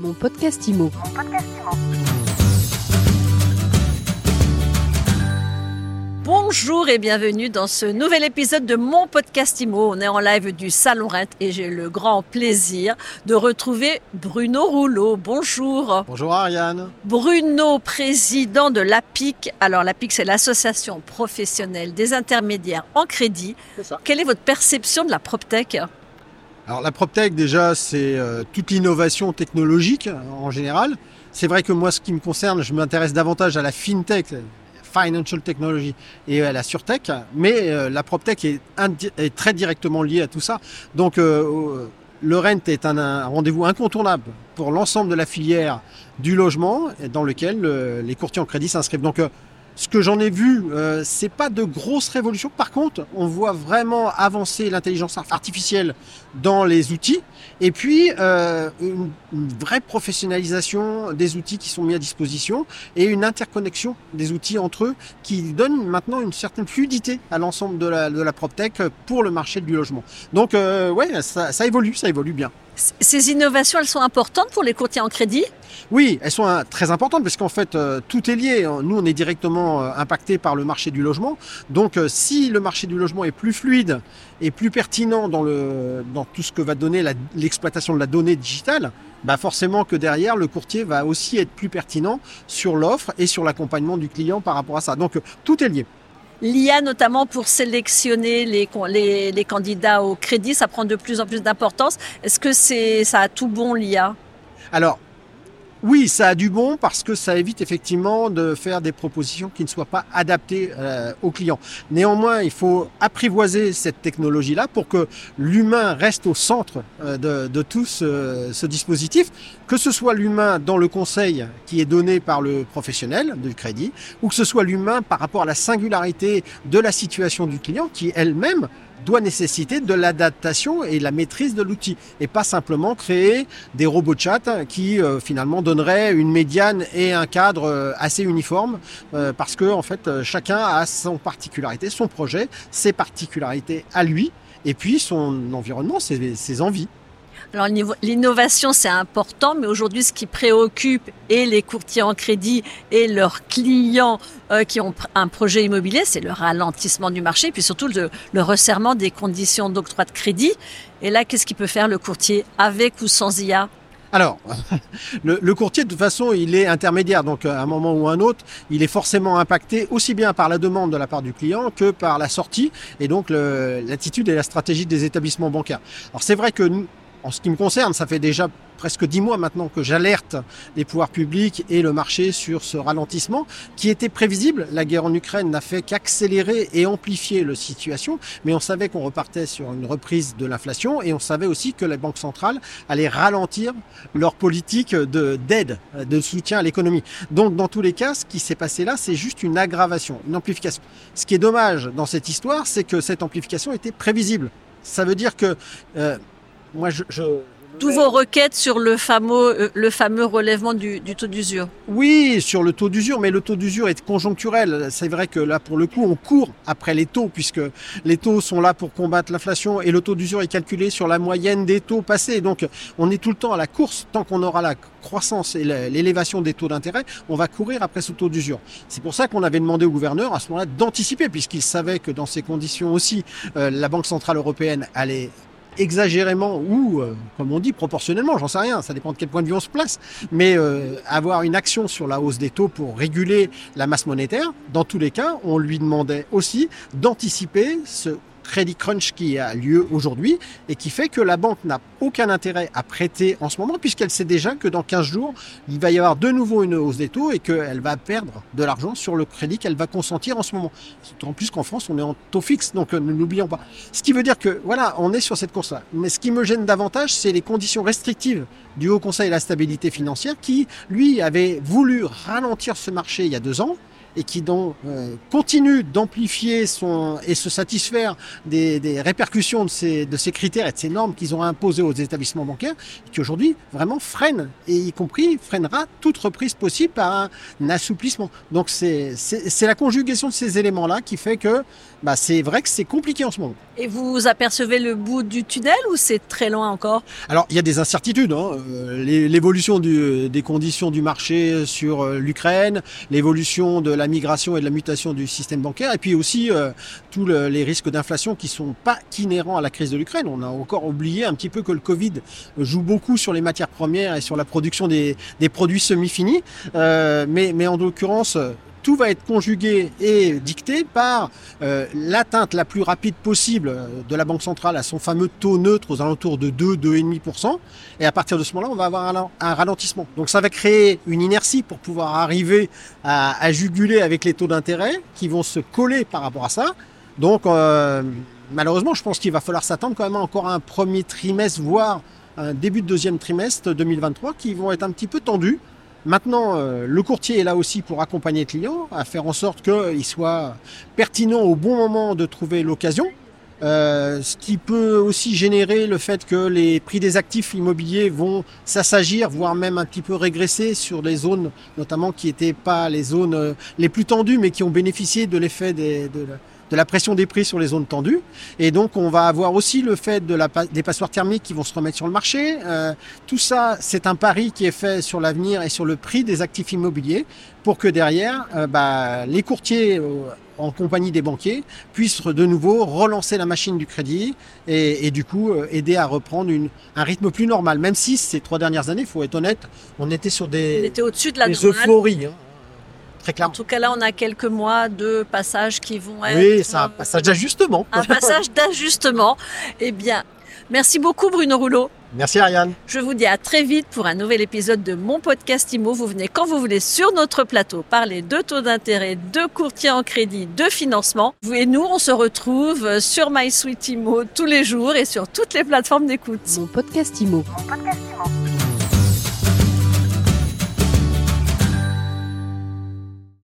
Mon podcast IMO. Bonjour et bienvenue dans ce nouvel épisode de mon podcast IMO. On est en live du Salon Rent et j'ai le grand plaisir de retrouver Bruno Rouleau. Bonjour. Bonjour Ariane. Bruno, président de l'APIC. Alors l'APIC, c'est l'association professionnelle des intermédiaires en crédit. Quelle est votre perception de la PropTech? Alors la PropTech déjà, c'est euh, toute l'innovation technologique en général. C'est vrai que moi, ce qui me concerne, je m'intéresse davantage à la FinTech, Financial Technology et à la SurTech, mais euh, la PropTech est, est, très directement liée à tout ça. Donc euh, le Rent est un, rendez-vous incontournable pour l'ensemble de la filière du logement dans lequel euh, les courtiers en crédit s'inscrivent. Ce que j'en ai vu, euh, c'est pas de grosses révolutions. Par contre, on voit vraiment avancer l'intelligence artificielle dans les outils, et puis euh, une, vraie professionnalisation des outils qui sont mis à disposition et une interconnexion des outils entre eux qui donne maintenant une certaine fluidité à l'ensemble de la, de la PropTech pour le marché du logement. Donc, euh, ouais, ça, ça évolue, ça évolue bien. Ces innovations, elles sont importantes pour les courtiers en crédit? Oui, elles sont euh, très importantes parce qu'en fait, euh, tout est lié. Nous, on est directement euh, impacté par le marché du logement. Donc, si le marché du logement est plus fluide et plus pertinent dans, dans tout ce que va donner l'exploitation de la donnée digitale, bah forcément que derrière, le courtier va aussi être plus pertinent sur l'offre et sur l'accompagnement du client par rapport à ça. Donc, tout est lié. L'IA, notamment pour sélectionner les, les, les, candidats au crédit, ça prend de plus en plus d'importance. Est-ce que c'est ça a tout bon l'IA Alors, oui, ça a du bon parce que ça évite effectivement de faire des propositions qui ne soient pas adaptées euh, aux clients. Néanmoins, il faut apprivoiser cette technologie-là pour que l'humain reste au centre euh, de, tout ce, ce, dispositif, que ce soit l'humain dans le conseil qui est donné par le professionnel du crédit, ou que ce soit l'humain par rapport à la singularité de la situation du client qui elle-même doit nécessiter de l'adaptation et la maîtrise de l'outil et pas simplement créer des robots chat qui euh, finalement donneraient une médiane et un cadre euh, assez uniforme euh, parce que en fait chacun a son particularité, son projet, ses particularités à lui et puis son environnement, ses envies. Alors l'innovation c'est important, mais aujourd'hui ce qui préoccupe et les courtiers en crédit et leurs clients euh, qui ont un projet immobilier, c'est le ralentissement du marché, puis surtout le, resserrement des conditions d'octroi de crédit. Et là, qu'est-ce qu'il peut faire le courtier avec ou sans IA alors, le, courtier, de toute façon, il est intermédiaire. Donc, à un moment ou à un autre, il est forcément impacté aussi bien par la demande de la part du client que par la sortie et donc l'attitude et la stratégie des établissements bancaires. Alors, c'est vrai que en ce qui me concerne, ça fait déjà presque dix mois maintenant que j'alerte les pouvoirs publics et le marché sur ce ralentissement qui était prévisible. La guerre en Ukraine n'a fait qu'accélérer et amplifier la situation, mais on savait qu'on repartait sur une reprise de l'inflation et on savait aussi que les banques centrales allaient ralentir leur politique d'aide, de, de soutien à l'économie. Donc dans tous les cas, ce qui s'est passé là, c'est juste une aggravation, une amplification. Ce qui est dommage dans cette histoire, c'est que cette amplification était prévisible. Ça veut dire que euh, moi, je, je tous vos requêtes sur le fameux, euh, le fameux relèvement du, du taux d'usure Oui, sur le taux d'usure, mais le taux d'usure est conjoncturel. C'est vrai que là, pour le coup, on court après les taux, puisque les taux sont là pour combattre l'inflation et le taux d'usure est calculé sur la moyenne des taux passés. Donc, on est tout le temps à la course. Tant qu'on aura la croissance et l'élévation des taux d'intérêt, on va courir après ce taux d'usure. C'est pour ça qu'on avait demandé au gouverneur à ce moment-là d'anticiper, puisqu'il savait que dans ces conditions aussi, euh, la Banque Centrale Européenne allait exagérément ou, euh, comme on dit, proportionnellement, j'en sais rien, ça dépend de quel point de vue on se place, mais euh, avoir une action sur la hausse des taux pour réguler la masse monétaire, dans tous les cas, on lui demandait aussi d'anticiper ce crédit crunch qui a lieu aujourd'hui et qui fait que la banque n'a aucun intérêt à prêter en ce moment puisqu'elle sait déjà que dans 15 jours, il va y avoir de nouveau une hausse des taux et qu'elle va perdre de l'argent sur le crédit qu'elle va consentir en ce moment. En plus qu'en France, on est en taux fixe, donc euh, ne l'oublions pas. Ce qui veut dire que, voilà, on est sur cette course-là. Mais ce qui me gêne davantage, c'est les conditions restrictives du Haut Conseil de la stabilité financière qui, lui, avait voulu ralentir ce marché il y a deux ans et qui donc euh, continue d'amplifier son et se satisfaire des, des répercussions de ces, de ces critères et de ces normes qu'ils ont imposés aux établissements bancaires, qui aujourd'hui vraiment freine, et y compris freinera toute reprise possible par un assouplissement. Donc c'est la conjugaison de ces éléments-là qui fait que bah, c'est vrai que c'est compliqué en ce moment. Et vous apercevez le bout du tunnel ou c'est très loin encore? Alors il y a des incertitudes. Hein. Euh, l'évolution des conditions du marché sur euh, l'Ukraine, l'évolution de la migration et de la mutation du système bancaire, et puis aussi euh, tous les risques d'inflation qui sont pas inhérents à la crise de l'Ukraine. On a encore oublié un petit peu que le Covid joue beaucoup sur les matières premières et sur la production des, produits semi-finis. mais, mais en l'occurrence, tout va être conjugué et dicté par euh, l'atteinte la plus rapide possible de la Banque centrale à son fameux taux neutre aux alentours de 2, 2,5%. Et à partir de ce moment-là, on va avoir un, ralentissement. Donc ça va créer une inertie pour pouvoir arriver à, juguler avec les taux d'intérêt qui vont se coller par rapport à ça. Donc euh, malheureusement, je pense qu'il va falloir s'attendre quand même encore à un premier trimestre, voire un début de deuxième trimestre 2023 qui vont être un petit peu tendus Maintenant, euh, le courtier est là aussi pour accompagner le client, à faire en sorte qu'il soit pertinent au bon moment de trouver l'occasion. Euh, ce qui peut aussi générer le fait que les prix des actifs immobiliers vont s'assagir, voire même un petit peu régresser sur des zones, notamment qui n'étaient pas les zones euh, les plus tendues, mais qui ont bénéficié de l'effet de, de la pression des prix sur les zones tendues. Et donc, on va avoir aussi le fait de la, des passoires thermiques qui vont se remettre sur le marché. Euh, tout ça, c'est un pari qui est fait sur l'avenir et sur le prix des actifs immobiliers pour que derrière, euh, bah, les courtiers euh, en compagnie des banquiers puissent de nouveau relancer la machine du crédit et, et du coup aider à reprendre une, un rythme plus normal. Même si ces trois dernières années, il faut être honnête, on était sur des, on était au-dessus de la des euphories. Hein. En tout cas, là, on a quelques mois de passages qui vont être. Oui, c'est un passage d'ajustement. Un passage d'ajustement. Eh bien, merci beaucoup, Bruno Rouleau. Merci Ariane. Je vous dis à très vite pour un nouvel épisode de mon podcast IMO. Vous venez quand vous voulez sur notre plateau parler de taux d'intérêt, de courtier en crédit, de financement. Vous et nous, on se retrouve sur MySuite IMO tous les jours et sur toutes les plateformes d'écoute. Mon podcast IMO. Mon podcast IMO.